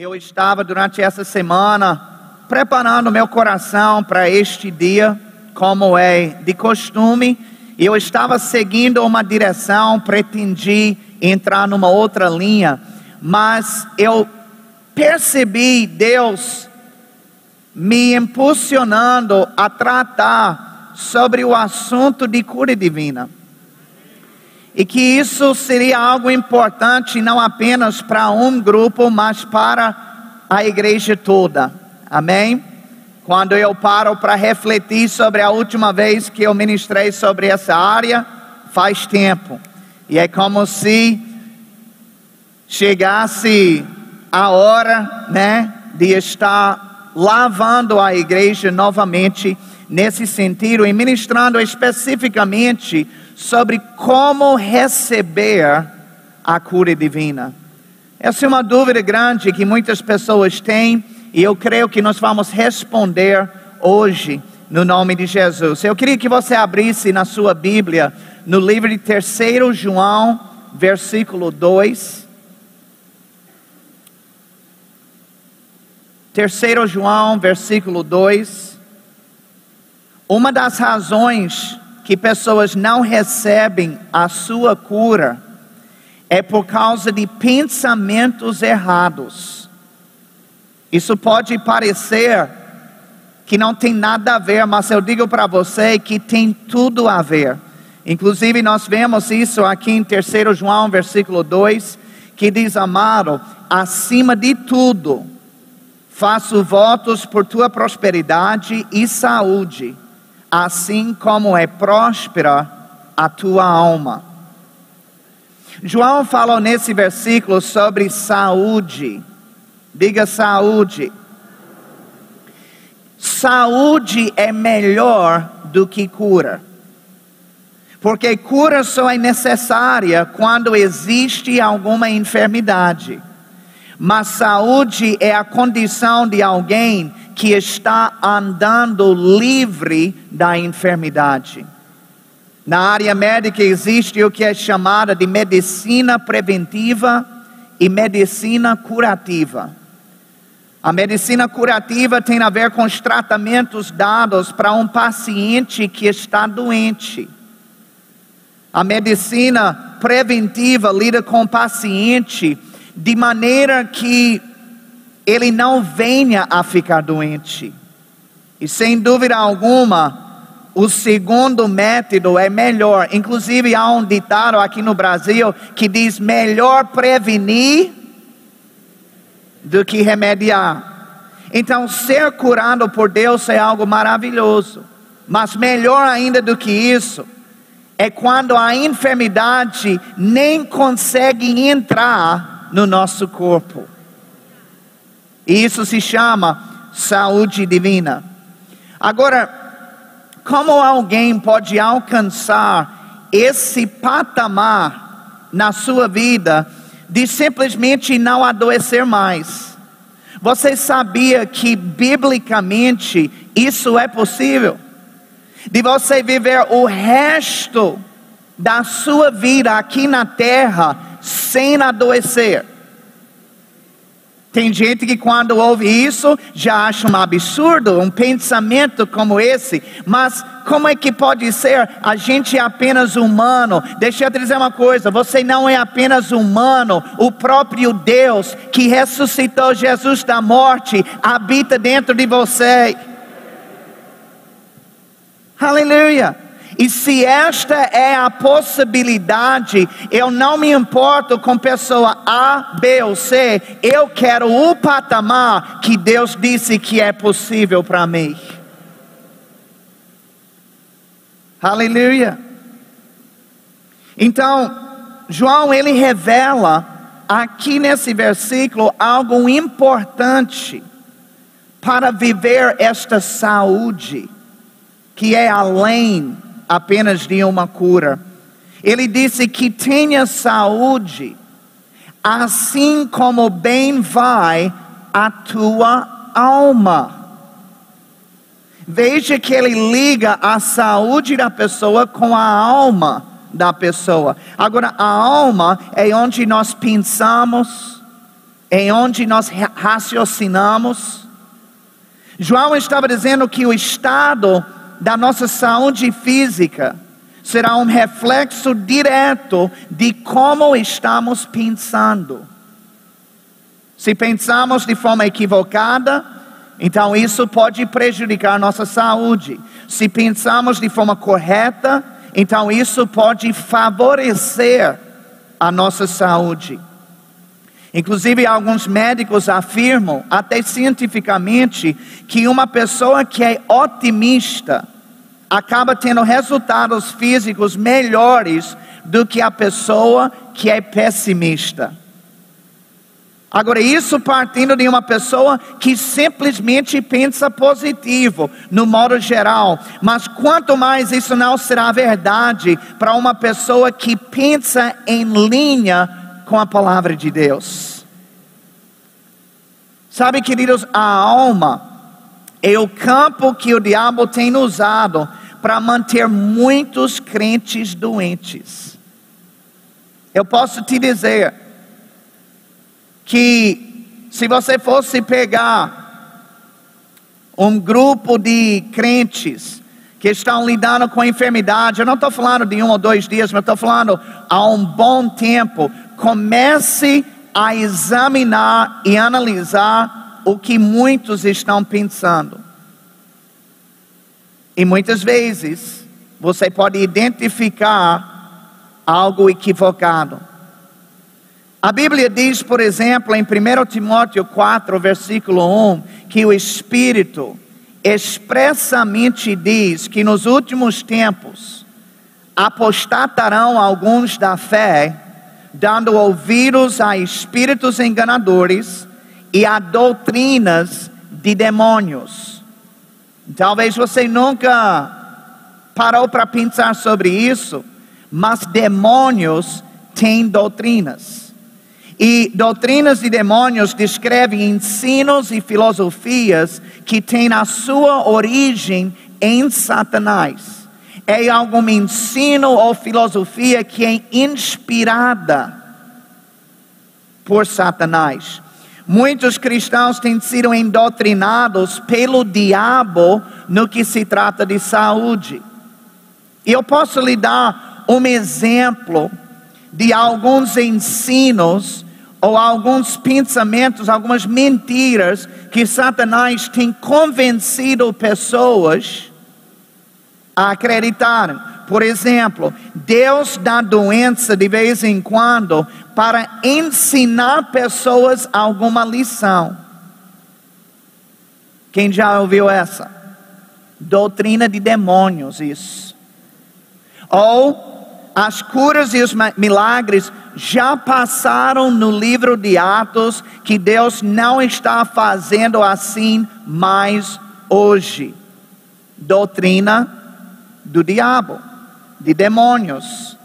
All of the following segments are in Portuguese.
Eu estava durante essa semana preparando meu coração para este dia, como é de costume, eu estava seguindo uma direção, pretendi entrar numa outra linha, mas eu percebi Deus me impulsionando a tratar sobre o assunto de cura divina. E que isso seria algo importante não apenas para um grupo, mas para a igreja toda. Amém? Quando eu paro para refletir sobre a última vez que eu ministrei sobre essa área, faz tempo. E é como se chegasse a hora, né, de estar lavando a igreja novamente nesse sentido e ministrando especificamente sobre como receber a cura divina. Essa é uma dúvida grande que muitas pessoas têm e eu creio que nós vamos responder hoje no nome de Jesus. Eu queria que você abrisse na sua Bíblia no livro de 3 João, versículo 2. 3 João, versículo 2. Uma das razões que pessoas não recebem a sua cura é por causa de pensamentos errados. Isso pode parecer que não tem nada a ver, mas eu digo para você que tem tudo a ver. Inclusive, nós vemos isso aqui em 3 João, versículo 2, que diz: Amado, acima de tudo, faço votos por tua prosperidade e saúde assim como é próspera a tua alma. João falou nesse versículo sobre saúde. Diga saúde. Saúde é melhor do que cura. Porque cura só é necessária quando existe alguma enfermidade. Mas saúde é a condição de alguém que está andando livre da enfermidade. Na área médica existe o que é chamada de medicina preventiva e medicina curativa. A medicina curativa tem a ver com os tratamentos dados para um paciente que está doente. A medicina preventiva lida com o paciente de maneira que ele não venha a ficar doente. E sem dúvida alguma, o segundo método é melhor. Inclusive, há um ditado aqui no Brasil que diz: melhor prevenir do que remediar. Então, ser curado por Deus é algo maravilhoso. Mas melhor ainda do que isso, é quando a enfermidade nem consegue entrar no nosso corpo. E isso se chama saúde divina. Agora, como alguém pode alcançar esse patamar na sua vida de simplesmente não adoecer mais? Você sabia que biblicamente isso é possível? De você viver o resto da sua vida aqui na terra sem adoecer. Tem gente que quando ouve isso já acha um absurdo, um pensamento como esse, mas como é que pode ser? A gente é apenas humano. Deixa eu te dizer uma coisa: você não é apenas humano, o próprio Deus que ressuscitou Jesus da morte habita dentro de você. Aleluia. E se esta é a possibilidade, eu não me importo com pessoa A, B ou C, eu quero o patamar que Deus disse que é possível para mim. Aleluia. Então, João ele revela aqui nesse versículo algo importante para viver esta saúde que é além apenas de uma cura. Ele disse que tenha saúde, assim como bem vai a tua alma. Veja que ele liga a saúde da pessoa com a alma da pessoa. Agora, a alma é onde nós pensamos, em onde nós raciocinamos. João estava dizendo que o estado da nossa saúde física será um reflexo direto de como estamos pensando. Se pensamos de forma equivocada, então isso pode prejudicar nossa saúde. Se pensamos de forma correta, então isso pode favorecer a nossa saúde. Inclusive, alguns médicos afirmam, até cientificamente, que uma pessoa que é otimista acaba tendo resultados físicos melhores do que a pessoa que é pessimista. Agora, isso partindo de uma pessoa que simplesmente pensa positivo, no modo geral. Mas quanto mais isso não será verdade para uma pessoa que pensa em linha com a palavra de Deus. Sabe, queridos, a alma é o campo que o diabo tem usado para manter muitos crentes doentes. Eu posso te dizer, que se você fosse pegar um grupo de crentes que estão lidando com enfermidade, eu não estou falando de um ou dois dias, mas estou falando há um bom tempo, comece a examinar e analisar o que muitos estão pensando. E muitas vezes você pode identificar algo equivocado. A Bíblia diz, por exemplo, em 1 Timóteo 4, versículo 1, que o Espírito expressamente diz que nos últimos tempos apostatarão alguns da fé, dando ouvidos a espíritos enganadores e a doutrinas de demônios. Talvez você nunca parou para pensar sobre isso, mas demônios têm doutrinas. E doutrinas de demônios descrevem ensinos e filosofias que têm a sua origem em Satanás. É algum ensino ou filosofia que é inspirada por Satanás. Muitos cristãos têm sido endotrinados pelo diabo no que se trata de saúde. Eu posso lhe dar um exemplo de alguns ensinos ou alguns pensamentos, algumas mentiras que Satanás tem convencido pessoas a acreditarem. Por exemplo, Deus dá doença de vez em quando para ensinar pessoas alguma lição. Quem já ouviu essa? Doutrina de demônios, isso. Ou as curas e os milagres já passaram no livro de Atos, que Deus não está fazendo assim mais hoje. Doutrina do diabo, de demônios.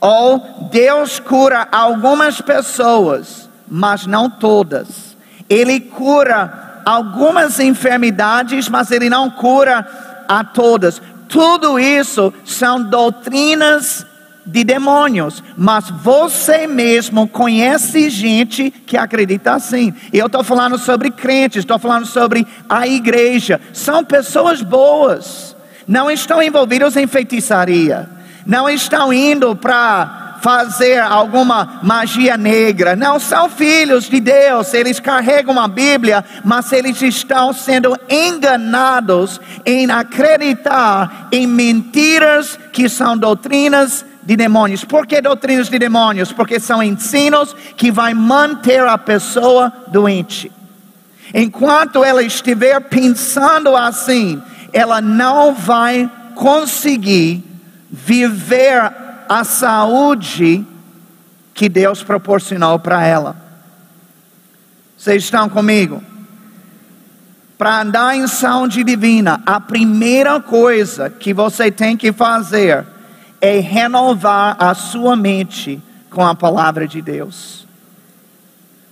Ou Deus cura algumas pessoas, mas não todas. Ele cura algumas enfermidades, mas ele não cura a todas. Tudo isso são doutrinas de demônios, mas você mesmo conhece gente que acredita assim. Eu estou falando sobre crentes, estou falando sobre a igreja. São pessoas boas, não estão envolvidos em feitiçaria, não estão indo para fazer alguma magia negra. Não são filhos de Deus, eles carregam a Bíblia, mas eles estão sendo enganados em acreditar em mentiras que são doutrinas de demônios. Por que doutrinas de demônios? Porque são ensinos que vai manter a pessoa doente. Enquanto ela estiver pensando assim, ela não vai conseguir viver a saúde que Deus proporcionou para ela. Vocês estão comigo? Para andar em saúde divina, a primeira coisa que você tem que fazer é renovar a sua mente com a palavra de Deus.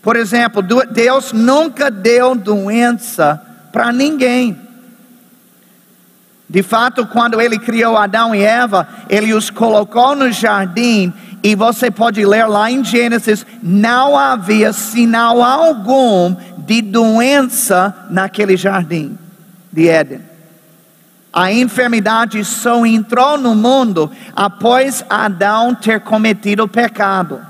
Por exemplo, Deus nunca deu doença para ninguém. De fato, quando ele criou Adão e Eva, ele os colocou no jardim e você pode ler lá em Gênesis: não havia sinal algum de doença naquele jardim de Éden. A enfermidade só entrou no mundo após Adão ter cometido o pecado.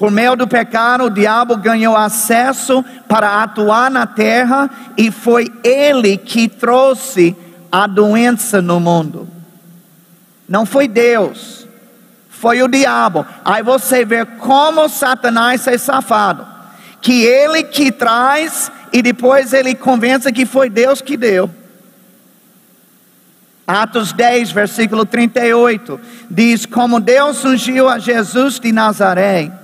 Por meio do pecado, o diabo ganhou acesso para atuar na terra e foi ele que trouxe a doença no mundo. Não foi Deus, foi o diabo. Aí você vê como Satanás é safado. Que ele que traz e depois ele convence que foi Deus que deu. Atos 10, versículo 38, diz: Como Deus ungiu a Jesus de Nazaré,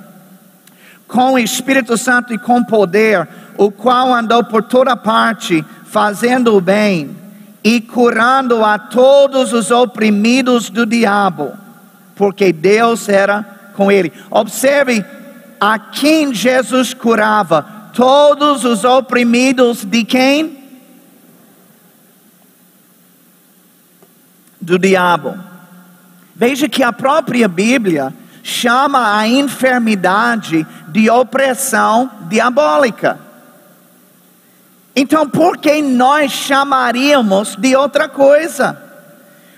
com o Espírito Santo e com poder, o qual andou por toda parte, fazendo o bem e curando a todos os oprimidos do diabo, porque Deus era com ele. Observe a quem Jesus curava: todos os oprimidos de quem? Do diabo. Veja que a própria Bíblia chama a enfermidade de opressão diabólica. Então, por que nós chamaríamos de outra coisa?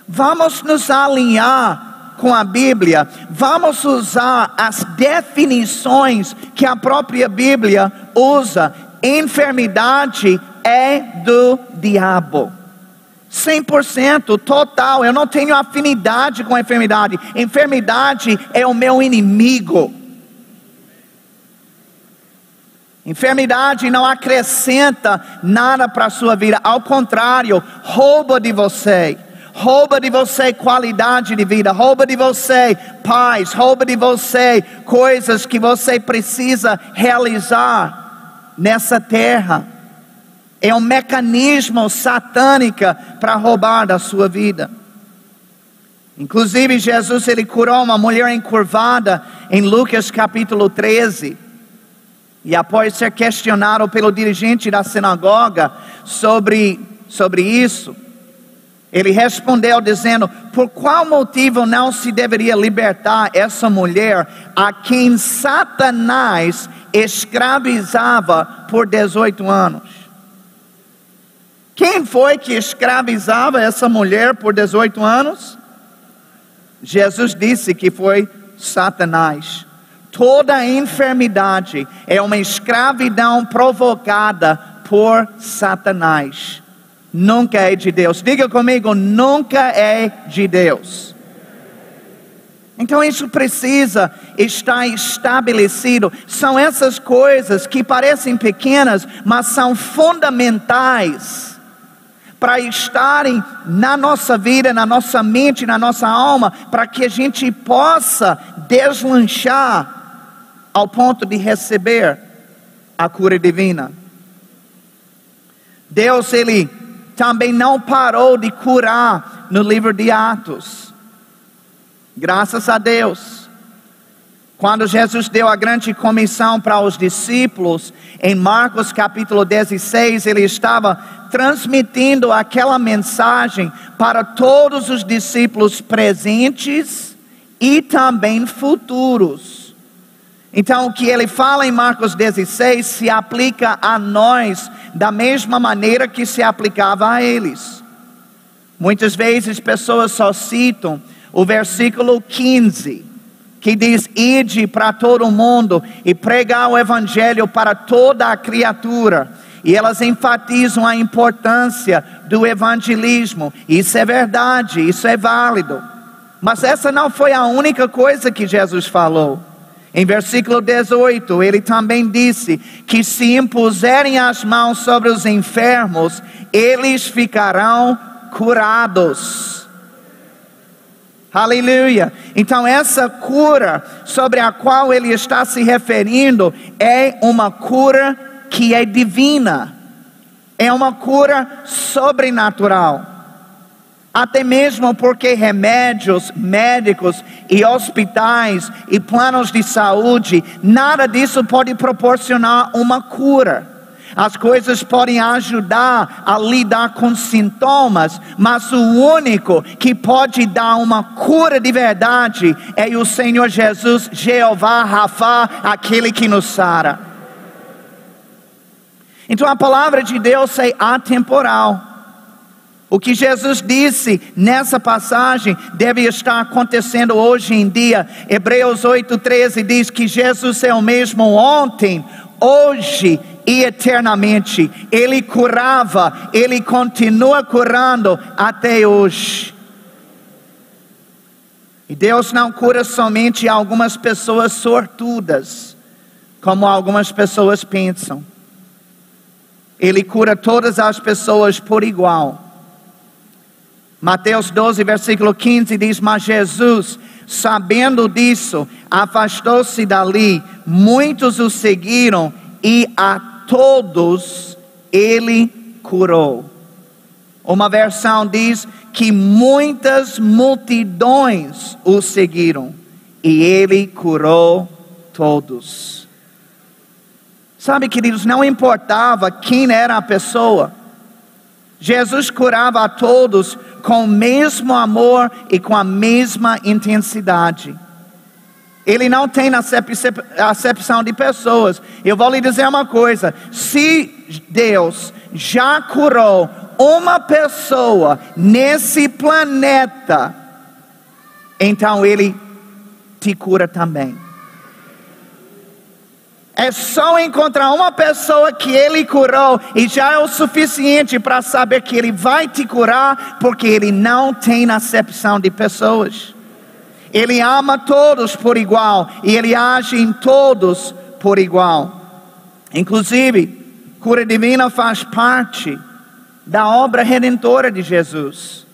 Vamos nos alinhar com a Bíblia, vamos usar as definições que a própria Bíblia usa. Enfermidade é do diabo. 100% total, eu não tenho afinidade com a enfermidade. Enfermidade é o meu inimigo. Enfermidade não acrescenta nada para a sua vida, ao contrário, rouba de você. Rouba de você qualidade de vida, rouba de você paz, rouba de você coisas que você precisa realizar nessa terra. É um mecanismo satânico para roubar da sua vida. Inclusive, Jesus ele curou uma mulher encurvada em Lucas capítulo 13. E após ser questionado pelo dirigente da sinagoga sobre, sobre isso, ele respondeu dizendo: Por qual motivo não se deveria libertar essa mulher a quem Satanás escravizava por 18 anos? Quem foi que escravizava essa mulher por 18 anos? Jesus disse que foi Satanás. Toda enfermidade é uma escravidão provocada por Satanás. Nunca é de Deus. Diga comigo, nunca é de Deus. Então isso precisa estar estabelecido. São essas coisas que parecem pequenas, mas são fundamentais para estarem na nossa vida, na nossa mente, na nossa alma, para que a gente possa deslanchar ao ponto de receber a cura divina. Deus, Ele também não parou de curar no livro de Atos. Graças a Deus. Quando Jesus deu a grande comissão para os discípulos, em Marcos capítulo 16, ele estava transmitindo aquela mensagem para todos os discípulos presentes e também futuros. Então, o que ele fala em Marcos 16 se aplica a nós da mesma maneira que se aplicava a eles. Muitas vezes pessoas só citam o versículo 15, que diz: Ide para todo mundo e pregar o evangelho para toda a criatura. E elas enfatizam a importância do evangelismo. Isso é verdade, isso é válido. Mas essa não foi a única coisa que Jesus falou. Em versículo 18, ele também disse que se impuserem as mãos sobre os enfermos, eles ficarão curados. Aleluia. Então, essa cura sobre a qual ele está se referindo é uma cura que é divina, é uma cura sobrenatural até mesmo porque remédios, médicos e hospitais e planos de saúde, nada disso pode proporcionar uma cura. As coisas podem ajudar a lidar com sintomas, mas o único que pode dar uma cura de verdade é o Senhor Jesus, Jeová Rafa, aquele que nos sara. Então a palavra de Deus é atemporal. O que Jesus disse nessa passagem deve estar acontecendo hoje em dia. Hebreus 8,13 diz que Jesus é o mesmo ontem, hoje e eternamente. Ele curava, ele continua curando até hoje. E Deus não cura somente algumas pessoas sortudas, como algumas pessoas pensam. Ele cura todas as pessoas por igual. Mateus 12, versículo 15 diz: Mas Jesus, sabendo disso, afastou-se dali, muitos o seguiram e a todos ele curou. Uma versão diz que muitas multidões o seguiram e ele curou todos. Sabe, queridos, não importava quem era a pessoa, Jesus curava a todos com o mesmo amor e com a mesma intensidade. Ele não tem acepção de pessoas. Eu vou lhe dizer uma coisa: se Deus já curou uma pessoa nesse planeta, então Ele te cura também. É só encontrar uma pessoa que ele curou e já é o suficiente para saber que ele vai te curar, porque ele não tem acepção de pessoas. Ele ama todos por igual e ele age em todos por igual. Inclusive, cura divina faz parte da obra redentora de Jesus.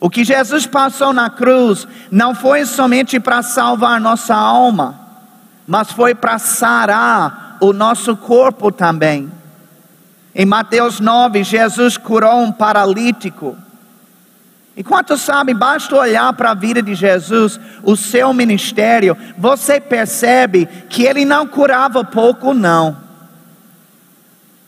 O que Jesus passou na cruz não foi somente para salvar nossa alma mas foi para sarar o nosso corpo também. Em Mateus 9, Jesus curou um paralítico. E quanto sabe, basta olhar para a vida de Jesus, o seu ministério, você percebe que ele não curava pouco, não.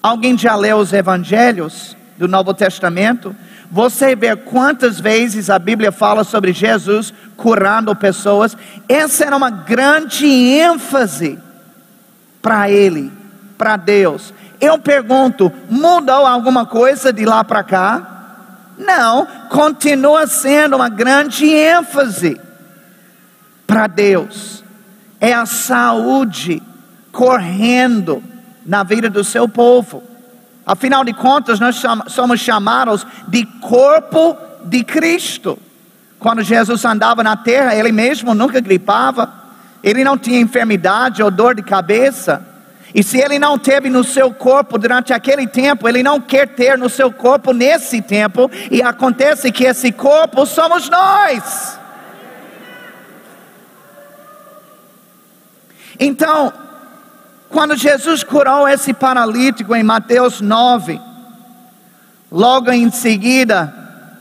Alguém já leu os evangelhos do Novo Testamento? Você vê quantas vezes a Bíblia fala sobre Jesus curando pessoas. Essa era uma grande ênfase para ele, para Deus. Eu pergunto: mudou alguma coisa de lá para cá? Não, continua sendo uma grande ênfase para Deus. É a saúde correndo na vida do seu povo. Afinal de contas, nós somos chamados de corpo de Cristo. Quando Jesus andava na terra, ele mesmo nunca gripava, ele não tinha enfermidade ou dor de cabeça. E se ele não teve no seu corpo durante aquele tempo, ele não quer ter no seu corpo nesse tempo, e acontece que esse corpo somos nós. Então, quando Jesus curou esse paralítico em Mateus 9, logo em seguida,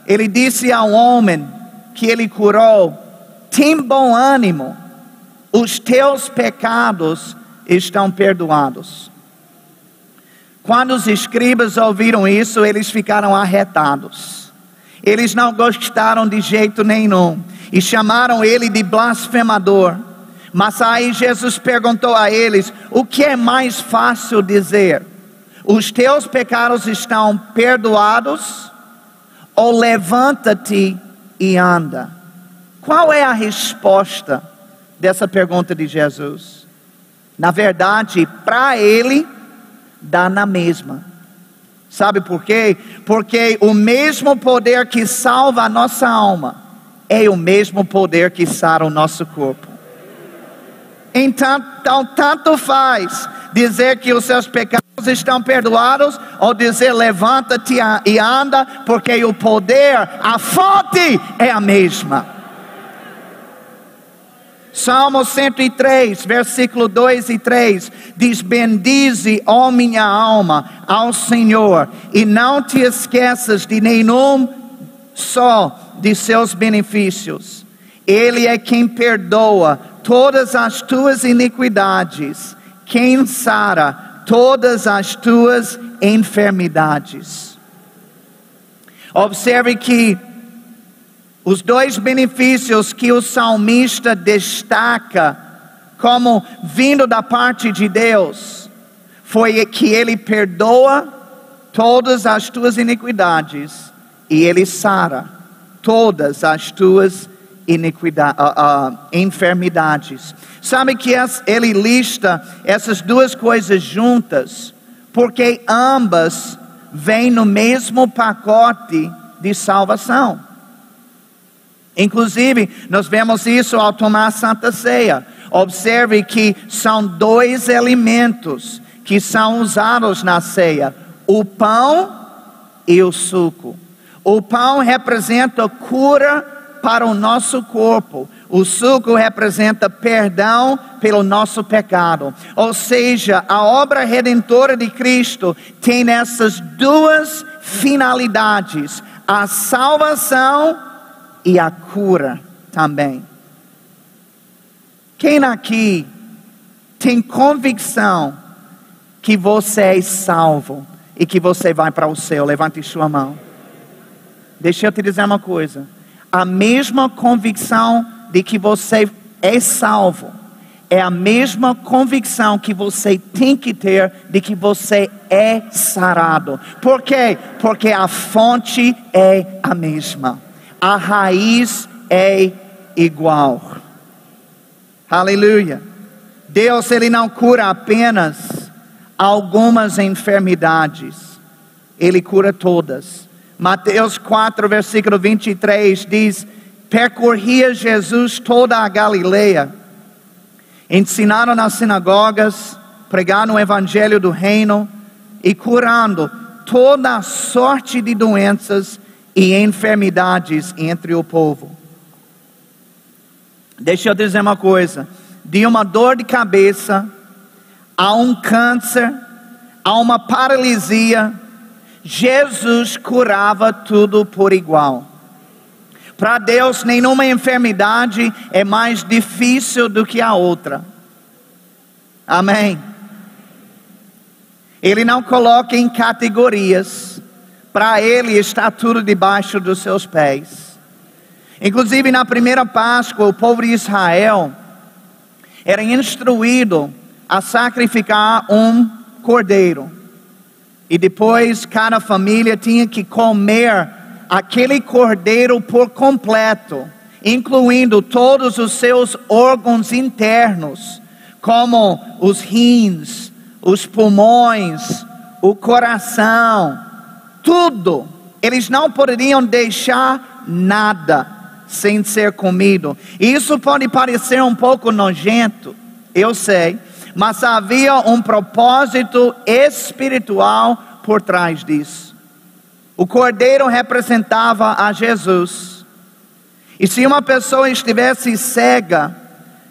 ele disse ao homem que ele curou: tem bom ânimo, os teus pecados estão perdoados. Quando os escribas ouviram isso, eles ficaram arretados. Eles não gostaram de jeito nenhum e chamaram ele de blasfemador. Mas aí Jesus perguntou a eles: o que é mais fácil dizer? Os teus pecados estão perdoados? Ou levanta-te e anda? Qual é a resposta dessa pergunta de Jesus? Na verdade, para ele, dá na mesma. Sabe por quê? Porque o mesmo poder que salva a nossa alma é o mesmo poder que sara o nosso corpo. Então, então, tanto faz dizer que os seus pecados estão perdoados, ou dizer levanta-te e anda, porque o poder, a fonte é a mesma. Salmo 103, versículo 2 e 3 diz: Bendize, ó minha alma, ao Senhor, e não te esqueças de nenhum só de seus benefícios. Ele é quem perdoa todas as tuas iniquidades, quem sara todas as tuas enfermidades. Observe que os dois benefícios que o salmista destaca como vindo da parte de Deus foi que ele perdoa todas as tuas iniquidades e ele sara todas as tuas uh, uh, enfermidades. Sabe que ele lista essas duas coisas juntas, porque ambas vêm no mesmo pacote de salvação. Inclusive, nós vemos isso ao tomar a Santa Ceia. Observe que são dois elementos que são usados na ceia: o pão e o suco. O pão representa cura para o nosso corpo. O suco representa perdão pelo nosso pecado. Ou seja, a obra redentora de Cristo tem essas duas finalidades: a salvação e a cura também. Quem aqui tem convicção que você é salvo e que você vai para o céu? Levante sua mão. Deixa eu te dizer uma coisa a mesma convicção de que você é salvo, é a mesma convicção que você tem que ter de que você é sarado. Por quê? Porque a fonte é a mesma, a raiz é igual. Aleluia. Deus ele não cura apenas algumas enfermidades, ele cura todas. Mateus 4, versículo 23 diz: Percorria Jesus toda a Galileia, ensinando nas sinagogas, pregando o evangelho do reino e curando toda sorte de doenças e enfermidades entre o povo. Deixa eu dizer uma coisa: de uma dor de cabeça, a um câncer, a uma paralisia, Jesus curava tudo por igual. Para Deus, nenhuma enfermidade é mais difícil do que a outra. Amém. Ele não coloca em categorias. Para Ele está tudo debaixo dos seus pés. Inclusive na primeira Páscoa, o povo de Israel era instruído a sacrificar um cordeiro. E depois cada família tinha que comer aquele cordeiro por completo, incluindo todos os seus órgãos internos, como os rins, os pulmões, o coração, tudo. Eles não poderiam deixar nada sem ser comido. Isso pode parecer um pouco nojento, eu sei mas havia um propósito espiritual por trás disso. O cordeiro representava a Jesus. E se uma pessoa estivesse cega,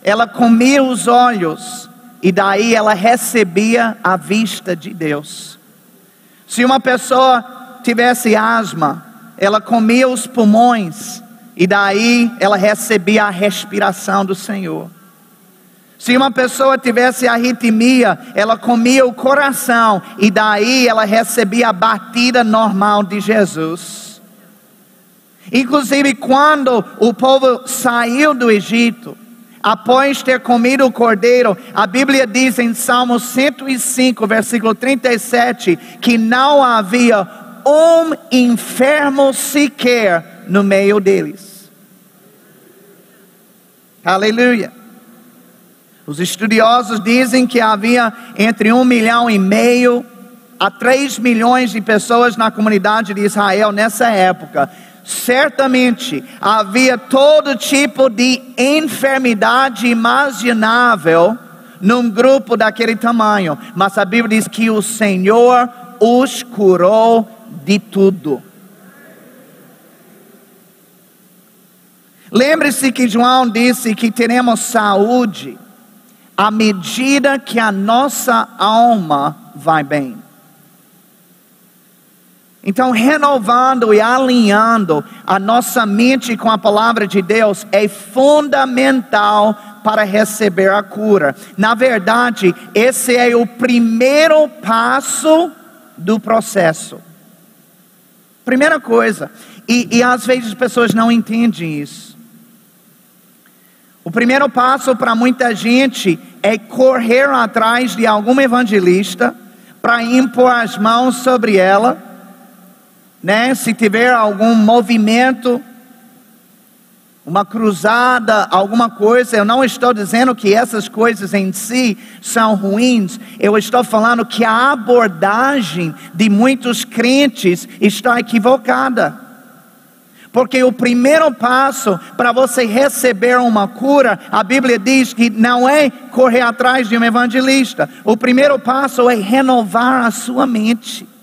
ela comia os olhos e daí ela recebia a vista de Deus. Se uma pessoa tivesse asma, ela comia os pulmões e daí ela recebia a respiração do Senhor. Se uma pessoa tivesse arritmia, ela comia o coração e daí ela recebia a batida normal de Jesus. Inclusive, quando o povo saiu do Egito, após ter comido o cordeiro, a Bíblia diz em Salmo 105, versículo 37, que não havia um enfermo sequer no meio deles. Aleluia. Os estudiosos dizem que havia entre um milhão e meio a três milhões de pessoas na comunidade de Israel nessa época. Certamente havia todo tipo de enfermidade imaginável num grupo daquele tamanho, mas a Bíblia diz que o Senhor os curou de tudo. Lembre-se que João disse que teremos saúde à medida que a nossa alma vai bem. Então, renovando e alinhando a nossa mente com a palavra de Deus é fundamental para receber a cura. Na verdade, esse é o primeiro passo do processo. Primeira coisa, e, e às vezes as pessoas não entendem isso. O primeiro passo para muita gente é correr atrás de algum evangelista para impor as mãos sobre ela, né? Se tiver algum movimento, uma cruzada, alguma coisa, eu não estou dizendo que essas coisas em si são ruins, eu estou falando que a abordagem de muitos crentes está equivocada. Porque o primeiro passo para você receber uma cura, a Bíblia diz que não é correr atrás de um evangelista. O primeiro passo é renovar a sua mente.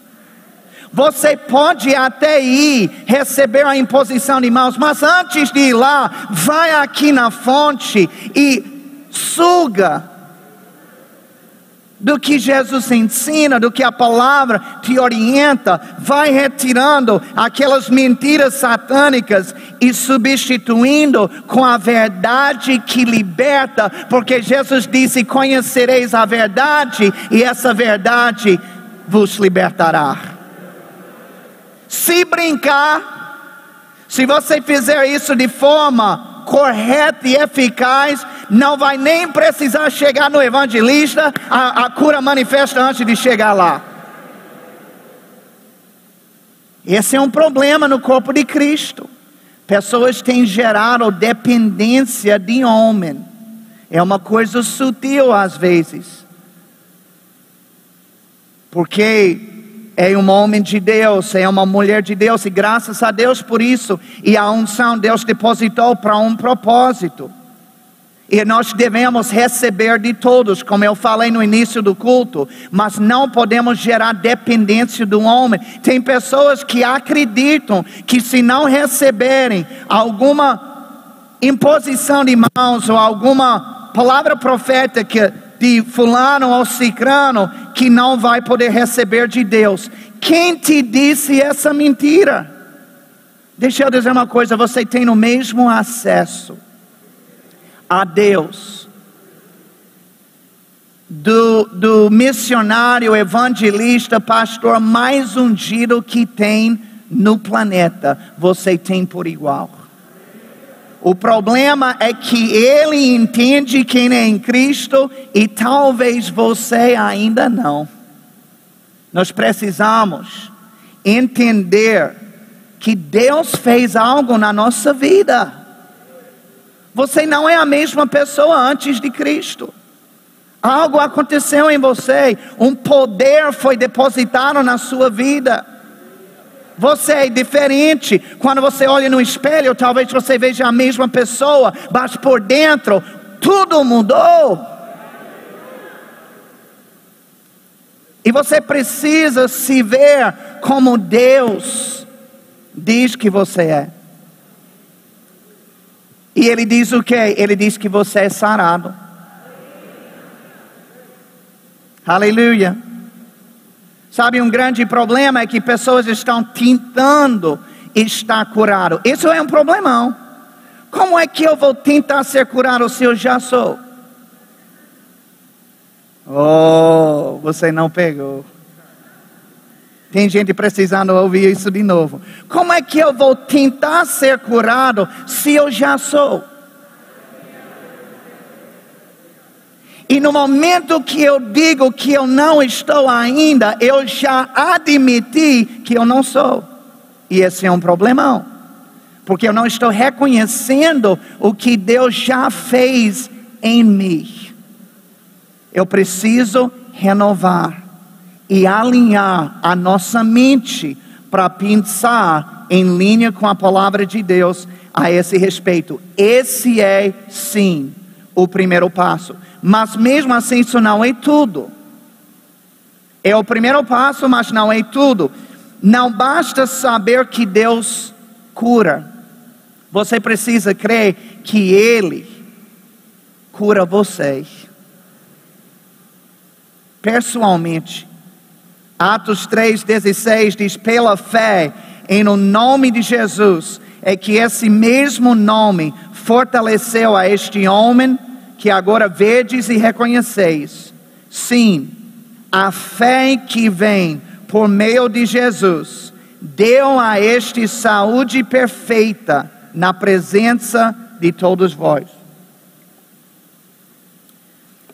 Você pode até ir receber a imposição de mãos, mas antes de ir lá, vai aqui na fonte e suga do que Jesus ensina, do que a palavra te orienta, vai retirando aquelas mentiras satânicas e substituindo com a verdade que liberta, porque Jesus disse: Conhecereis a verdade, e essa verdade vos libertará. Se brincar, se você fizer isso de forma correta e eficaz, não vai nem precisar chegar no evangelista, a, a cura manifesta antes de chegar lá. Esse é um problema no corpo de Cristo. Pessoas têm gerado dependência de homem. É uma coisa sutil às vezes. Porque é um homem de Deus, é uma mulher de Deus, e graças a Deus por isso, e a unção Deus depositou para um propósito. E nós devemos receber de todos, como eu falei no início do culto, mas não podemos gerar dependência do homem. Tem pessoas que acreditam que se não receberem alguma imposição de mãos ou alguma palavra profética de fulano ou cicrano, que não vai poder receber de Deus. Quem te disse essa mentira? Deixa eu dizer uma coisa: você tem o mesmo acesso a Deus, do, do missionário, evangelista, pastor mais ungido que tem no planeta, você tem por igual. O problema é que ele entende quem é em Cristo e talvez você ainda não. Nós precisamos entender que Deus fez algo na nossa vida. Você não é a mesma pessoa antes de Cristo. Algo aconteceu em você, um poder foi depositado na sua vida. Você é diferente. Quando você olha no espelho, talvez você veja a mesma pessoa, mas por dentro tudo mudou. E você precisa se ver como Deus diz que você é. E ele diz o que? Ele diz que você é sarado. Aleluia. Sabe, um grande problema é que pessoas estão tentando estar curado. Isso é um problemão. Como é que eu vou tentar ser curado se eu já sou? Oh, você não pegou. Tem gente precisando ouvir isso de novo. Como é que eu vou tentar ser curado se eu já sou? E no momento que eu digo que eu não estou ainda, eu já admiti que eu não sou. E esse é um problemão. Porque eu não estou reconhecendo o que Deus já fez em mim. Eu preciso renovar e alinhar a nossa mente para pensar em linha com a palavra de Deus a esse respeito. Esse é, sim, o primeiro passo. Mas mesmo assim, isso não é tudo. É o primeiro passo, mas não é tudo. Não basta saber que Deus cura. Você precisa crer que Ele cura você. Pessoalmente Atos 3,16 diz: pela fé em o nome de Jesus, é que esse mesmo nome fortaleceu a este homem que agora vedes e reconheceis. Sim, a fé que vem por meio de Jesus deu a este saúde perfeita na presença de todos vós.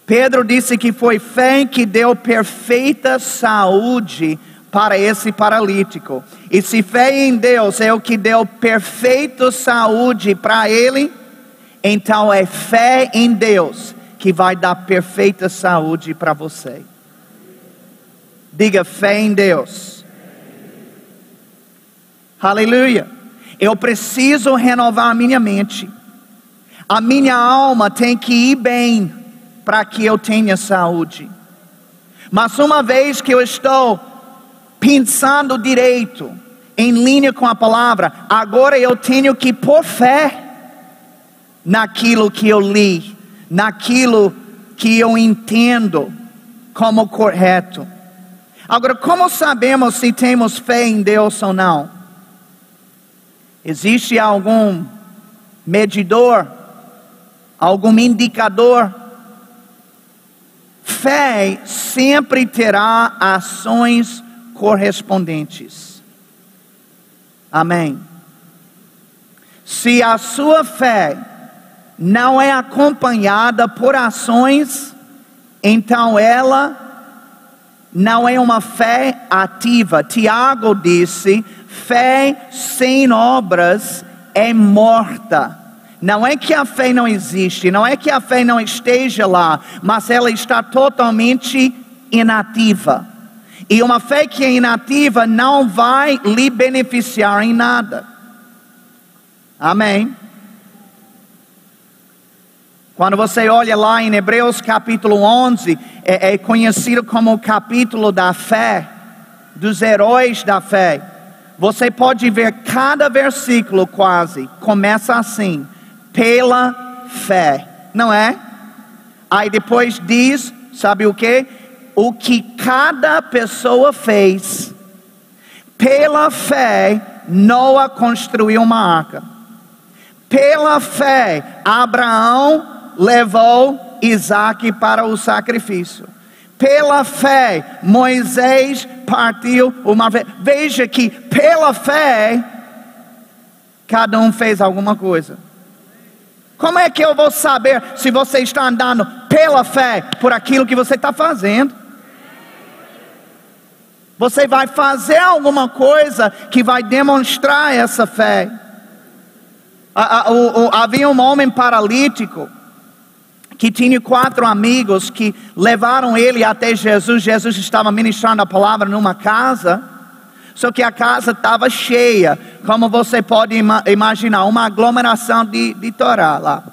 Pedro disse que foi fé que deu perfeita saúde para esse paralítico. E se fé em Deus é o que deu perfeita saúde para ele, então é fé em Deus que vai dar perfeita saúde para você. Diga fé em Deus. Aleluia. Eu preciso renovar a minha mente. A minha alma tem que ir bem para que eu tenha saúde. Mas uma vez que eu estou pensando direito, em linha com a palavra, agora eu tenho que pôr fé naquilo que eu li, naquilo que eu entendo como correto. Agora, como sabemos se temos fé em Deus ou não? Existe algum medidor, algum indicador Fé sempre terá ações correspondentes. Amém. Se a sua fé não é acompanhada por ações, então ela não é uma fé ativa. Tiago disse: fé sem obras é morta. Não é que a fé não existe, não é que a fé não esteja lá, mas ela está totalmente inativa. E uma fé que é inativa não vai lhe beneficiar em nada. Amém? Quando você olha lá em Hebreus capítulo 11, é, é conhecido como o capítulo da fé, dos heróis da fé. Você pode ver cada versículo quase, começa assim pela fé, não é? Aí depois diz, sabe o que? O que cada pessoa fez. Pela fé, Noa construiu uma arca. Pela fé, Abraão levou Isaac para o sacrifício. Pela fé, Moisés partiu o mar. Veja que pela fé, cada um fez alguma coisa. Como é que eu vou saber se você está andando pela fé por aquilo que você está fazendo? Você vai fazer alguma coisa que vai demonstrar essa fé. Havia um homem paralítico que tinha quatro amigos que levaram ele até Jesus. Jesus estava ministrando a palavra numa casa. Só que a casa estava cheia, como você pode ima imaginar, uma aglomeração de, de Torá lá.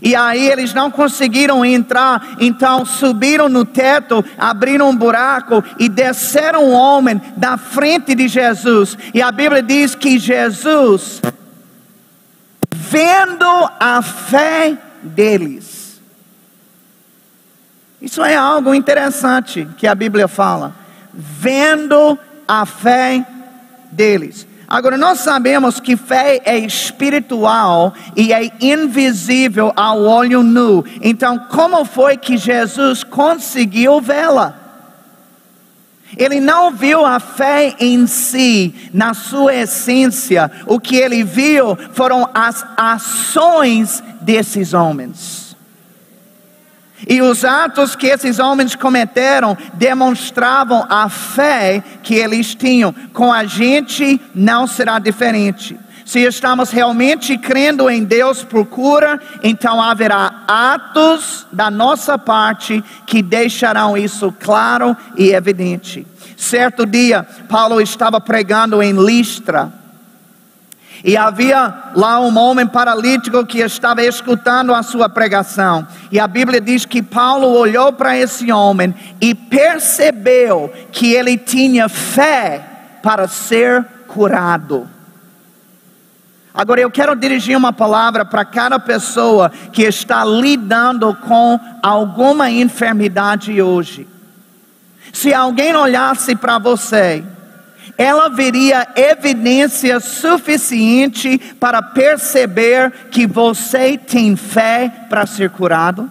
E aí eles não conseguiram entrar, então subiram no teto, abriram um buraco e desceram um homem da frente de Jesus. E a Bíblia diz que Jesus, vendo a fé deles, isso é algo interessante que a Bíblia fala vendo a fé deles. Agora, nós sabemos que fé é espiritual e é invisível ao olho nu. Então, como foi que Jesus conseguiu vê-la? Ele não viu a fé em si, na sua essência. O que ele viu foram as ações desses homens. E os atos que esses homens cometeram demonstravam a fé que eles tinham. Com a gente não será diferente. Se estamos realmente crendo em Deus por cura, então haverá atos da nossa parte que deixarão isso claro e evidente. Certo dia, Paulo estava pregando em Listra. E havia lá um homem paralítico que estava escutando a sua pregação. E a Bíblia diz que Paulo olhou para esse homem e percebeu que ele tinha fé para ser curado. Agora eu quero dirigir uma palavra para cada pessoa que está lidando com alguma enfermidade hoje. Se alguém olhasse para você, ela veria evidência suficiente para perceber que você tem fé para ser curado?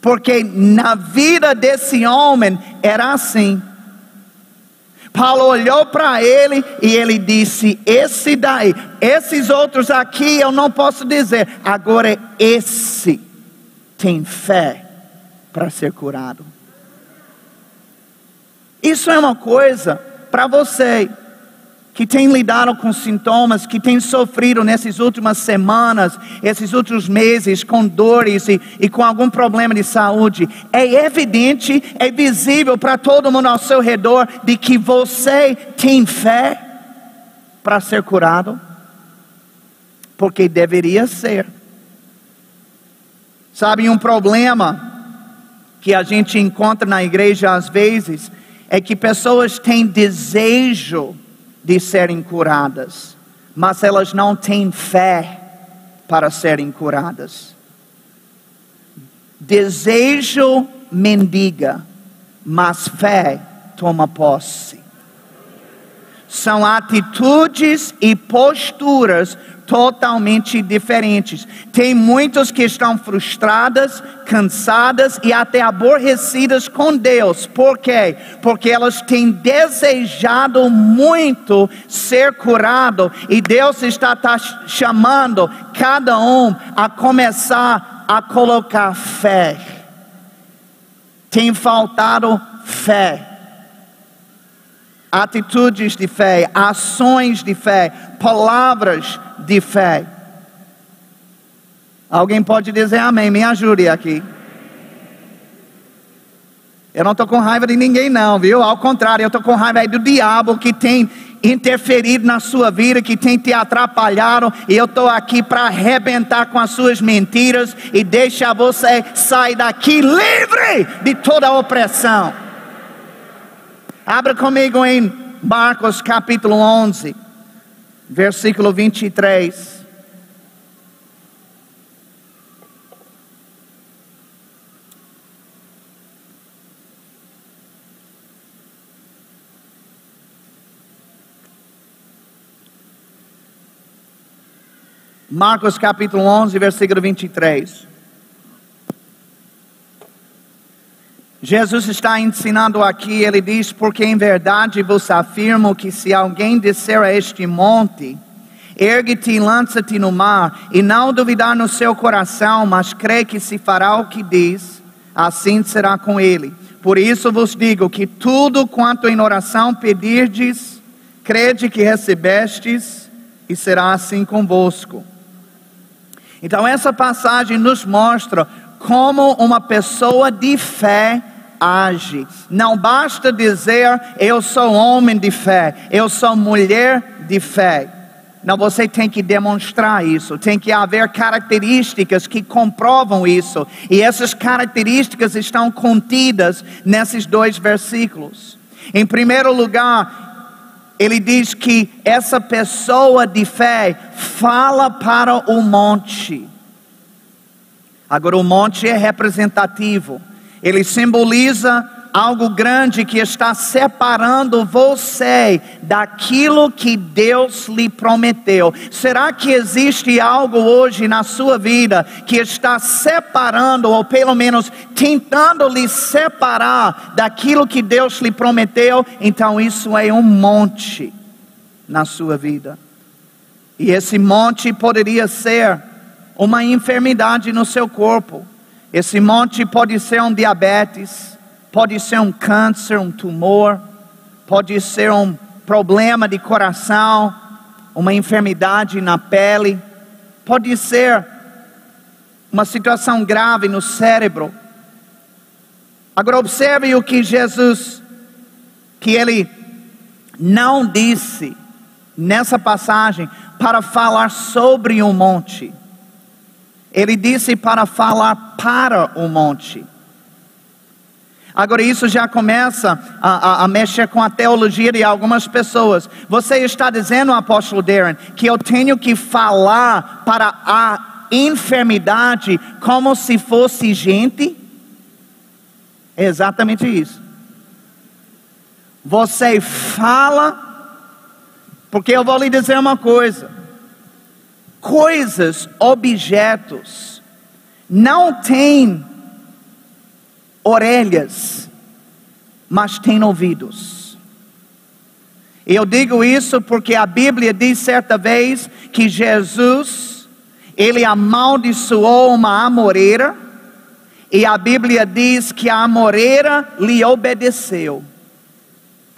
Porque na vida desse homem era assim. Paulo olhou para ele e ele disse: Esse daí, esses outros aqui eu não posso dizer, agora esse tem fé para ser curado. Isso é uma coisa para você que tem lidado com sintomas, que tem sofrido nessas últimas semanas, esses últimos meses com dores e, e com algum problema de saúde, é evidente, é visível para todo mundo ao seu redor de que você tem fé para ser curado, porque deveria ser. Sabe, um problema que a gente encontra na igreja às vezes é que pessoas têm desejo de serem curadas, mas elas não têm fé para serem curadas. Desejo mendiga, mas fé toma posse. São atitudes e posturas totalmente diferentes. Tem muitos que estão frustradas, cansadas e até aborrecidas com Deus. Por quê? Porque elas têm desejado muito ser curado e Deus está tá chamando cada um a começar a colocar fé. Tem faltado fé atitudes de fé, ações de fé, palavras de fé. Alguém pode dizer amém, me ajude aqui. Eu não estou com raiva de ninguém, não, viu? Ao contrário, eu estou com raiva do diabo que tem interferido na sua vida, que tem te atrapalhado, e eu estou aqui para arrebentar com as suas mentiras e deixar você sair daqui livre de toda a opressão. Abra comigo em Marcos capítulo 11 versículo 23. Marcos capítulo 11, versículo 23. Jesus está ensinando aqui, ele diz: Porque em verdade vos afirmo que se alguém disser a este monte, ergue-te e lança-te no mar, e não duvidar no seu coração, mas crê que se fará o que diz, assim será com ele. Por isso vos digo que tudo quanto em oração pedirdes, crede que recebestes, e será assim convosco. Então, essa passagem nos mostra como uma pessoa de fé age. Não basta dizer eu sou homem de fé, eu sou mulher de fé. Não, você tem que demonstrar isso, tem que haver características que comprovam isso, e essas características estão contidas nesses dois versículos. Em primeiro lugar, ele diz que essa pessoa de fé fala para o monte. Agora, o monte é representativo ele simboliza algo grande que está separando você daquilo que Deus lhe prometeu. Será que existe algo hoje na sua vida que está separando, ou pelo menos tentando lhe separar daquilo que Deus lhe prometeu? Então isso é um monte na sua vida. E esse monte poderia ser uma enfermidade no seu corpo esse monte pode ser um diabetes, pode ser um câncer, um tumor, pode ser um problema de coração, uma enfermidade na pele, pode ser uma situação grave no cérebro. Agora observe o que Jesus, que ele não disse nessa passagem para falar sobre um monte. Ele disse para falar para o monte. Agora, isso já começa a, a, a, mexer com a teologia de algumas pessoas. Você está dizendo, apóstolo Darren, que eu tenho que falar para a enfermidade como se fosse gente? É exatamente isso. Você fala, porque eu vou lhe dizer uma coisa: coisas, objetos, não têm orelhas, mas têm ouvidos. Eu digo isso porque a Bíblia diz certa vez que Jesus, ele amaldiçoou uma amoreira, e a Bíblia diz que a amoreira lhe obedeceu.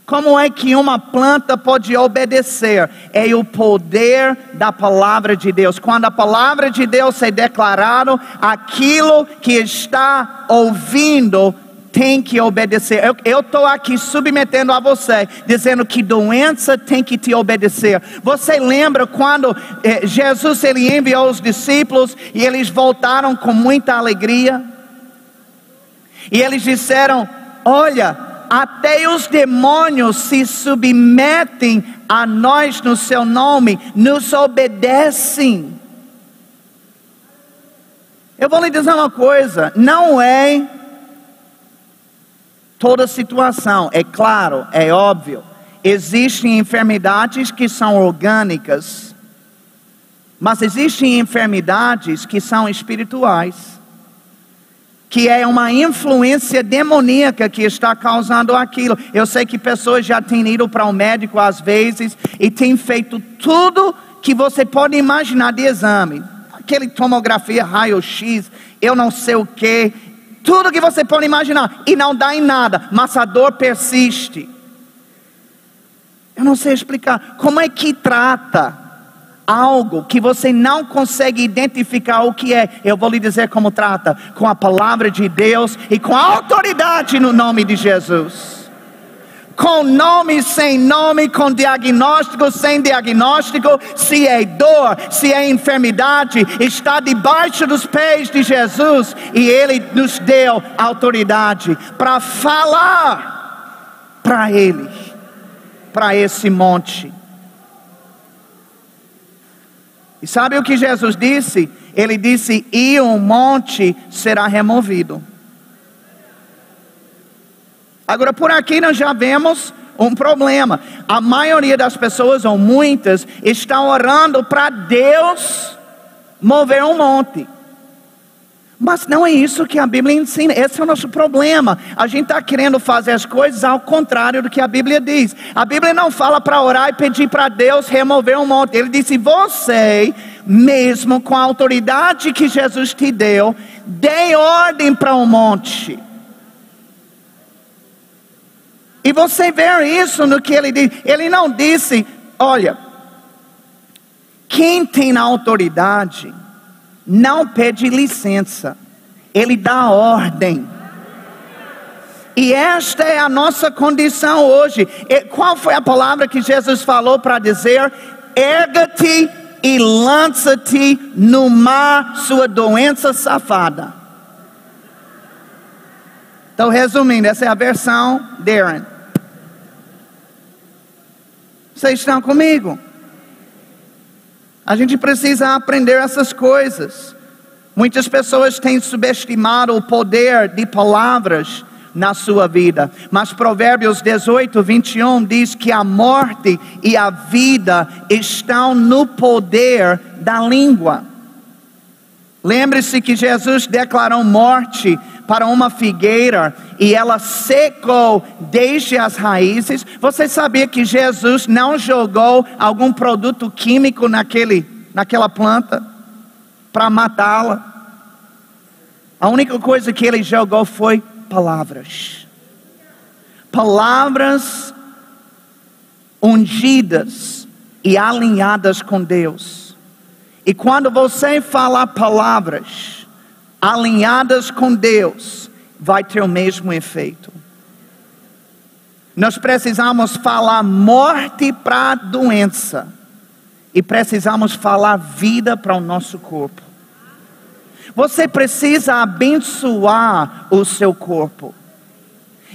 Como é que uma planta pode obedecer? É o poder da palavra de Deus. Quando a palavra de Deus é declarado, aquilo que está ouvindo tem que obedecer. Eu estou aqui submetendo a você, dizendo que doença tem que te obedecer. Você lembra quando eh, Jesus ele enviou os discípulos e eles voltaram com muita alegria? E eles disseram: Olha, até os demônios se submetem a nós no seu nome, nos obedecem. Eu vou lhe dizer uma coisa: não é toda situação, é claro, é óbvio. Existem enfermidades que são orgânicas, mas existem enfermidades que são espirituais que é uma influência demoníaca que está causando aquilo. Eu sei que pessoas já têm ido para o um médico às vezes e têm feito tudo que você pode imaginar de exame. Aquele tomografia, raio-x, eu não sei o que, tudo que você pode imaginar e não dá em nada, mas a dor persiste. Eu não sei explicar como é que trata algo que você não consegue identificar o que é, eu vou lhe dizer como trata: com a palavra de Deus e com a autoridade no nome de Jesus. Com nome, sem nome, com diagnóstico, sem diagnóstico, se é dor, se é enfermidade, está debaixo dos pés de Jesus e Ele nos deu autoridade para falar para Ele, para esse monte e sabe o que Jesus disse? Ele disse: E um monte será removido. Agora, por aqui nós já vemos um problema. A maioria das pessoas, ou muitas, estão orando para Deus mover um monte. Mas não é isso que a Bíblia ensina, esse é o nosso problema. A gente está querendo fazer as coisas ao contrário do que a Bíblia diz. A Bíblia não fala para orar e pedir para Deus remover um monte. Ele disse: Você, mesmo com a autoridade que Jesus te deu, dê ordem para um monte. E você vê isso no que ele diz. Ele não disse: Olha, quem tem a autoridade não pede licença, ele dá ordem. E esta é a nossa condição hoje. E qual foi a palavra que Jesus falou para dizer? Erga-te e lança-te no mar, sua doença safada. Então, resumindo, essa é a versão Darren. Vocês estão comigo? A gente precisa aprender essas coisas. Muitas pessoas têm subestimado o poder de palavras na sua vida, mas Provérbios 18, 21 diz que a morte e a vida estão no poder da língua. Lembre-se que Jesus declarou morte para uma figueira e ela secou desde as raízes. Você sabia que Jesus não jogou algum produto químico naquele, naquela planta para matá-la? A única coisa que ele jogou foi palavras. Palavras ungidas e alinhadas com Deus. E quando você fala palavras alinhadas com Deus, vai ter o mesmo efeito. Nós precisamos falar morte para a doença e precisamos falar vida para o nosso corpo. Você precisa abençoar o seu corpo.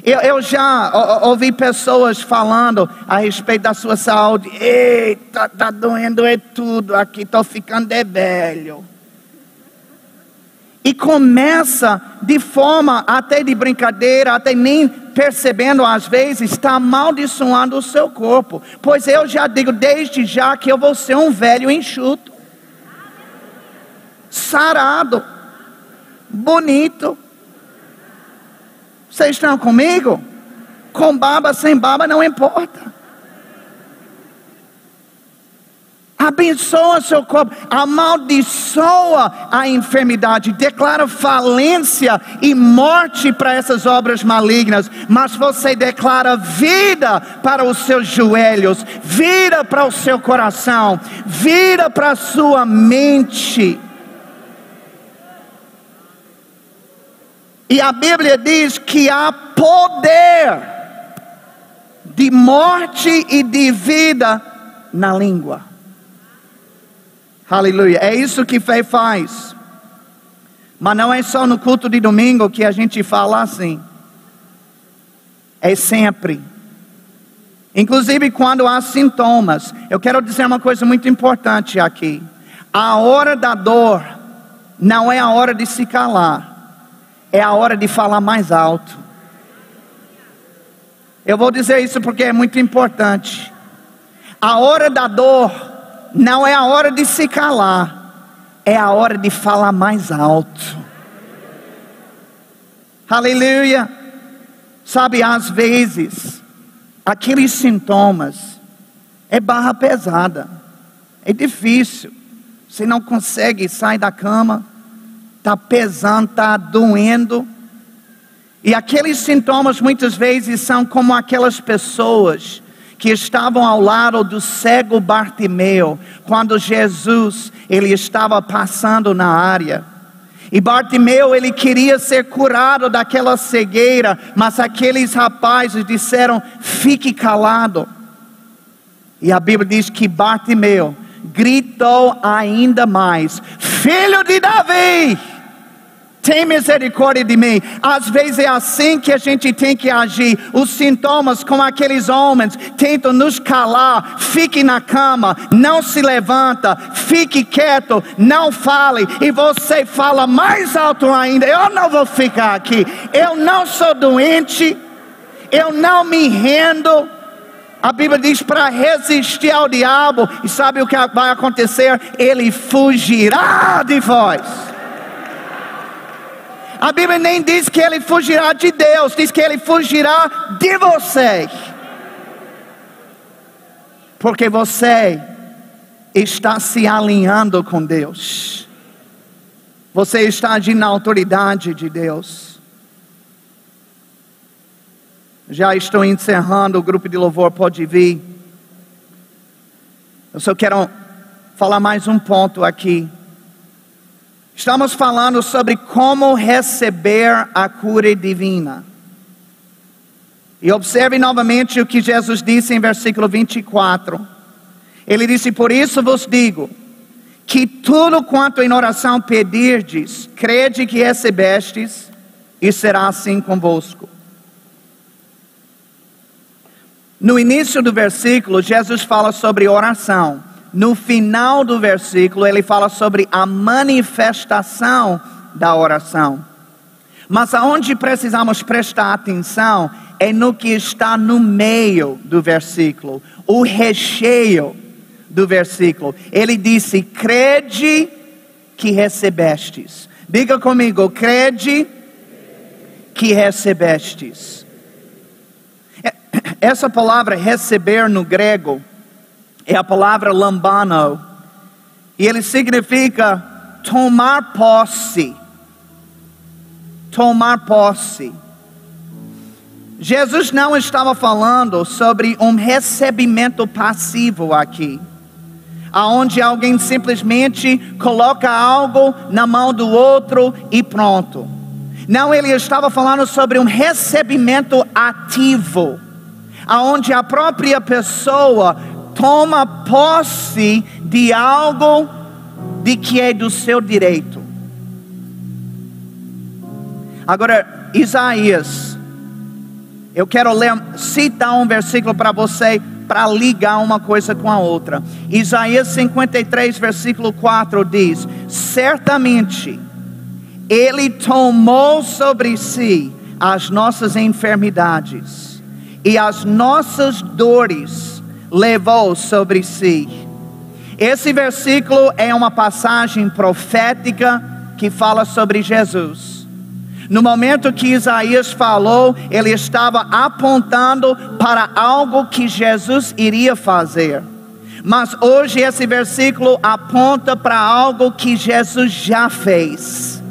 Eu, eu já ouvi pessoas falando a respeito da sua saúde. Eita, tá doendo é tudo aqui, estou ficando é velho. E começa de forma até de brincadeira, até nem percebendo às vezes, está amaldiçoando o seu corpo. Pois eu já digo desde já que eu vou ser um velho enxuto, sarado, bonito. Vocês estão comigo? Com barba, sem barba, não importa. Abençoa seu corpo, amaldiçoa a enfermidade, declara falência e morte para essas obras malignas, mas você declara vida para os seus joelhos, vida para o seu coração, vida para a sua mente. E a Bíblia diz que há poder de morte e de vida na língua. Aleluia. É isso que fé faz. Mas não é só no culto de domingo que a gente fala assim. É sempre. Inclusive quando há sintomas. Eu quero dizer uma coisa muito importante aqui. A hora da dor não é a hora de se calar. É a hora de falar mais alto. Eu vou dizer isso porque é muito importante. A hora da dor não é a hora de se calar, é a hora de falar mais alto. Aleluia. Sabe, às vezes, aqueles sintomas é barra pesada, é difícil. Você não consegue sair da cama, está pesando, está doendo. E aqueles sintomas muitas vezes são como aquelas pessoas que estavam ao lado do cego Bartimeu, quando Jesus ele estava passando na área. E Bartimeu ele queria ser curado daquela cegueira, mas aqueles rapazes disseram: "Fique calado". E a Bíblia diz que Bartimeu gritou ainda mais: "Filho de Davi, tem misericórdia de mim. Às vezes é assim que a gente tem que agir. Os sintomas, como aqueles homens, tentam nos calar. Fique na cama, não se levanta, fique quieto, não fale. E você fala mais alto ainda: Eu não vou ficar aqui. Eu não sou doente. Eu não me rendo. A Bíblia diz para resistir ao diabo. E sabe o que vai acontecer? Ele fugirá de vós. A Bíblia nem diz que ele fugirá de Deus, diz que ele fugirá de você. Porque você está se alinhando com Deus. Você está agindo na autoridade de Deus. Já estou encerrando, o grupo de louvor pode vir. Eu só quero falar mais um ponto aqui. Estamos falando sobre como receber a cura divina. E observe novamente o que Jesus disse em versículo 24. Ele disse: Por isso vos digo, que tudo quanto em oração pedirdes, crede que recebestes, e será assim convosco. No início do versículo, Jesus fala sobre oração no final do versículo, ele fala sobre a manifestação da oração. Mas aonde precisamos prestar atenção é no que está no meio do versículo, o recheio do versículo. Ele disse: crede que recebestes. Diga comigo, crede que recebestes. É, essa palavra receber no grego é a palavra lambano, e ele significa tomar posse. Tomar posse. Jesus não estava falando sobre um recebimento passivo aqui, aonde alguém simplesmente coloca algo na mão do outro e pronto. Não, ele estava falando sobre um recebimento ativo, aonde a própria pessoa toma posse de algo de que é do seu direito. Agora, Isaías, eu quero ler, citar um versículo para você para ligar uma coisa com a outra. Isaías 53, versículo 4 diz: Certamente Ele tomou sobre si as nossas enfermidades e as nossas dores levou sobre si. Esse versículo é uma passagem profética que fala sobre Jesus. No momento que Isaías falou, ele estava apontando para algo que Jesus iria fazer. Mas hoje esse versículo aponta para algo que Jesus já fez.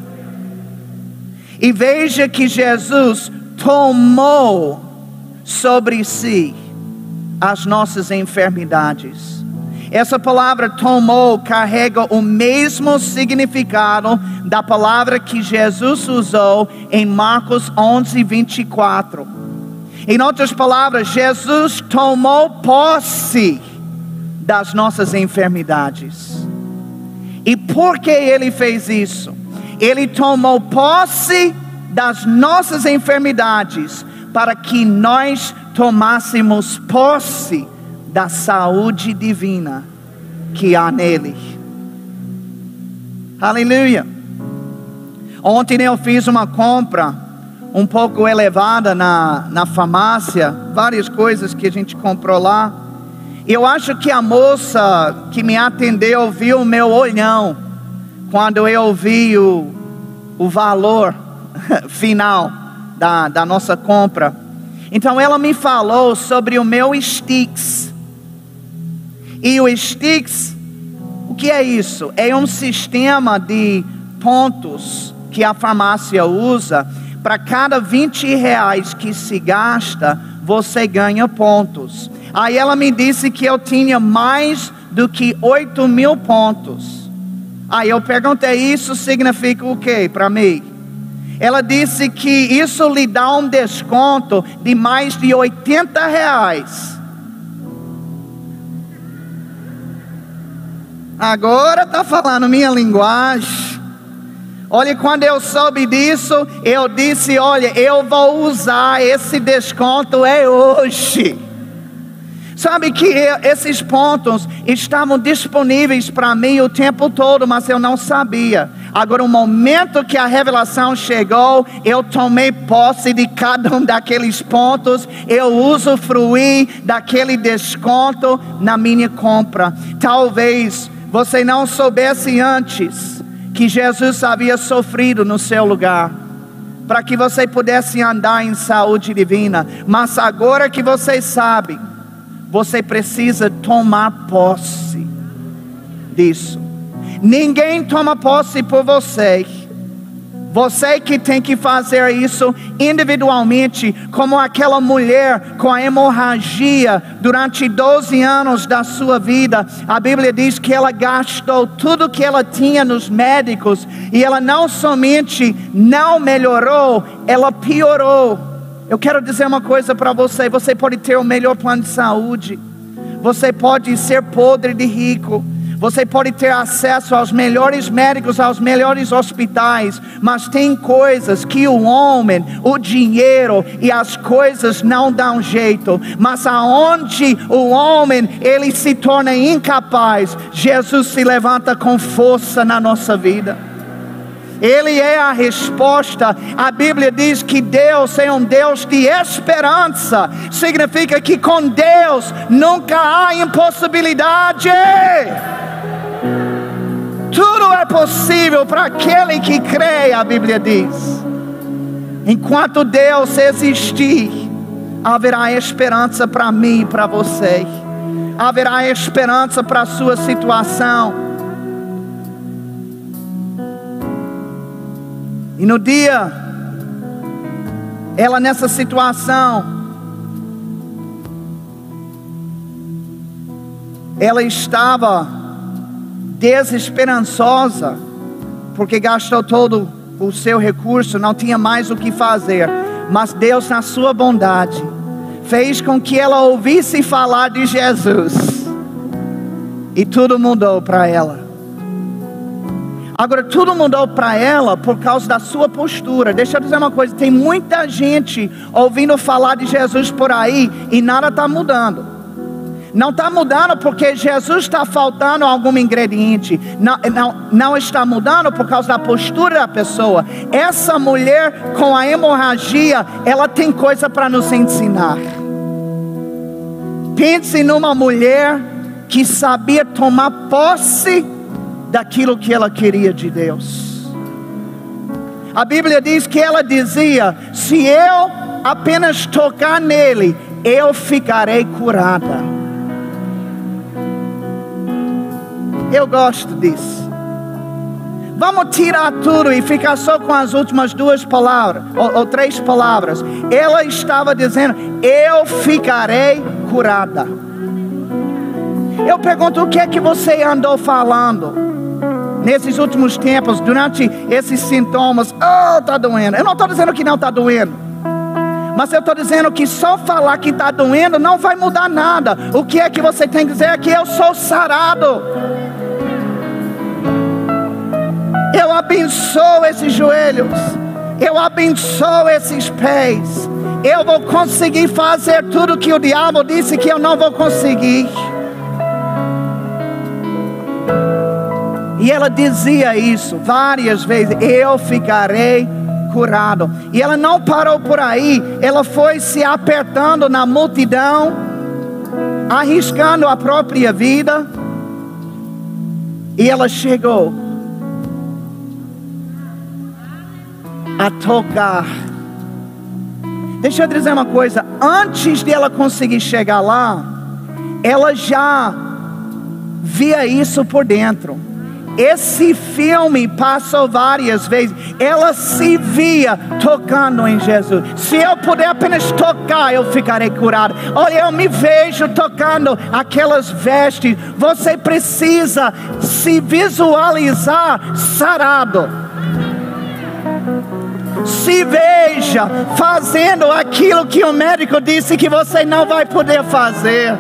E veja que Jesus tomou sobre si as nossas enfermidades. Essa palavra tomou carrega o mesmo significado da palavra que Jesus usou em Marcos 11, 24. Em outras palavras, Jesus tomou posse das nossas enfermidades. E por que ele fez isso? Ele tomou posse das nossas enfermidades para que nós tomássemos posse da saúde divina que há nele. Aleluia. Ontem eu fiz uma compra um pouco elevada na, na farmácia, várias coisas que a gente comprou lá. Eu acho que a moça que me atendeu viu o meu olhão quando eu vi o, o valor final da, da nossa compra. Então ela me falou sobre o meu Stix. E o Stix, o que é isso? É um sistema de pontos que a farmácia usa. Para cada 20 reais que se gasta, você ganha pontos. Aí ela me disse que eu tinha mais do que 8 mil pontos. Aí eu perguntei: Isso significa o que para mim? Ela disse que isso lhe dá um desconto de mais de 80 reais. Agora está falando minha linguagem. Olha, quando eu soube disso, eu disse: Olha, eu vou usar esse desconto é hoje. Sabe que esses pontos estavam disponíveis para mim o tempo todo, mas eu não sabia. Agora, o momento que a revelação chegou, eu tomei posse de cada um daqueles pontos, eu usufruí daquele desconto na minha compra. Talvez você não soubesse antes que Jesus havia sofrido no seu lugar, para que você pudesse andar em saúde divina, mas agora que você sabe, você precisa tomar posse disso. Ninguém toma posse por você. Você que tem que fazer isso individualmente, como aquela mulher com a hemorragia durante 12 anos da sua vida. A Bíblia diz que ela gastou tudo que ela tinha nos médicos e ela não somente não melhorou, ela piorou. Eu quero dizer uma coisa para você: você pode ter o melhor plano de saúde, você pode ser podre de rico você pode ter acesso aos melhores médicos, aos melhores hospitais, mas tem coisas que o homem, o dinheiro e as coisas não dão jeito. Mas aonde o homem ele se torna incapaz, Jesus se levanta com força na nossa vida. Ele é a resposta. A Bíblia diz que Deus é um Deus de esperança. Significa que com Deus nunca há impossibilidade. Tudo é possível para aquele que crê, a Bíblia diz. Enquanto Deus existir, haverá esperança para mim e para você. Haverá esperança para a sua situação. E no dia, ela nessa situação, ela estava desesperançosa, porque gastou todo o seu recurso, não tinha mais o que fazer. Mas Deus, na sua bondade, fez com que ela ouvisse falar de Jesus, e tudo mudou para ela. Agora, tudo mudou para ela por causa da sua postura. Deixa eu dizer uma coisa: tem muita gente ouvindo falar de Jesus por aí e nada está mudando. Não está mudando porque Jesus está faltando algum ingrediente. Não, não, não está mudando por causa da postura da pessoa. Essa mulher com a hemorragia, ela tem coisa para nos ensinar. Pense numa mulher que sabia tomar posse daquilo que ela queria de Deus. A Bíblia diz que ela dizia: Se eu apenas tocar nele, eu ficarei curada. Eu gosto disso. Vamos tirar tudo e ficar só com as últimas duas palavras, ou, ou três palavras. Ela estava dizendo: Eu ficarei curada. Eu pergunto: o que é que você andou falando nesses últimos tempos, durante esses sintomas? Oh, está doendo. Eu não estou dizendo que não está doendo. Mas eu estou dizendo que só falar que está doendo não vai mudar nada. O que é que você tem que dizer é que eu sou sarado. Abençoo esses joelhos. Eu abençoo esses pés. Eu vou conseguir fazer tudo que o diabo disse que eu não vou conseguir. E ela dizia isso várias vezes: Eu ficarei curado. E ela não parou por aí, ela foi se apertando na multidão, arriscando a própria vida. E ela chegou a tocar. Deixa eu dizer uma coisa: antes de ela conseguir chegar lá, ela já via isso por dentro. Esse filme passou várias vezes. Ela se via tocando em Jesus. Se eu puder apenas tocar, eu ficarei curado. Olha, eu me vejo tocando aquelas vestes. Você precisa se visualizar sarado se veja fazendo aquilo que o médico disse que você não vai poder fazer.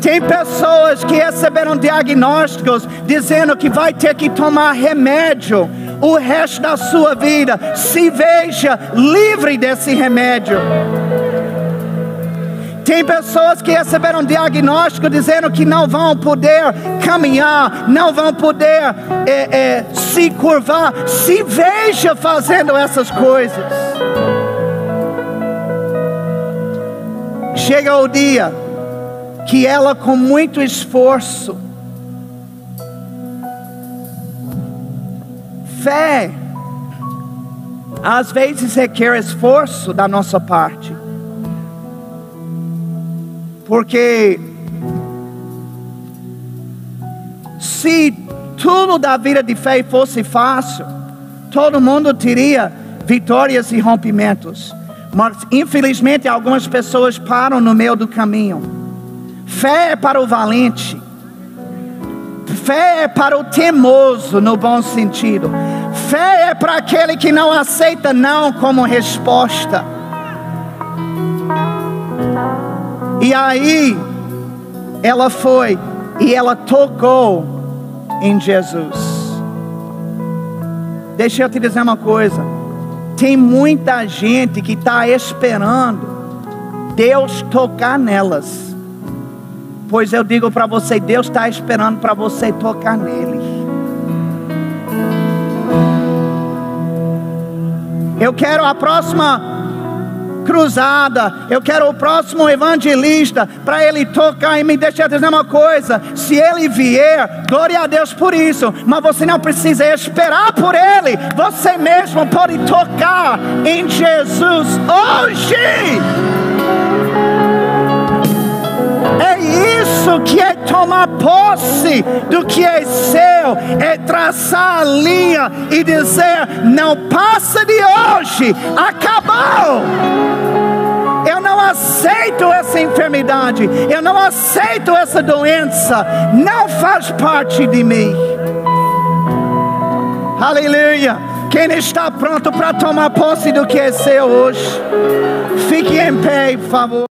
Tem pessoas que receberam diagnósticos dizendo que vai ter que tomar remédio o resto da sua vida. Se veja livre desse remédio. Tem pessoas que receberam diagnóstico dizendo que não vão poder caminhar, não vão poder é, é, se curvar. Se veja fazendo essas coisas. Chega o dia que ela, com muito esforço, fé, às vezes requer esforço da nossa parte. Porque se tudo da vida de fé fosse fácil, todo mundo teria vitórias e rompimentos. Mas infelizmente algumas pessoas param no meio do caminho. Fé é para o valente. Fé é para o temoso, no bom sentido. Fé é para aquele que não aceita não como resposta. E aí, ela foi e ela tocou em Jesus. Deixa eu te dizer uma coisa: tem muita gente que está esperando Deus tocar nelas. Pois eu digo para você: Deus está esperando para você tocar nele. Eu quero a próxima cruzada, eu quero o próximo evangelista para ele tocar e me deixar dizer uma coisa: se ele vier, glória a Deus por isso, mas você não precisa esperar por ele, você mesmo pode tocar em Jesus hoje. É isso que é tomar posse do que é seu, é traçar a linha e dizer: não passa de hoje, acabou. Eu não aceito essa enfermidade, eu não aceito essa doença, não faz parte de mim. Aleluia. Quem está pronto para tomar posse do que é seu hoje? Fique em pé, por favor.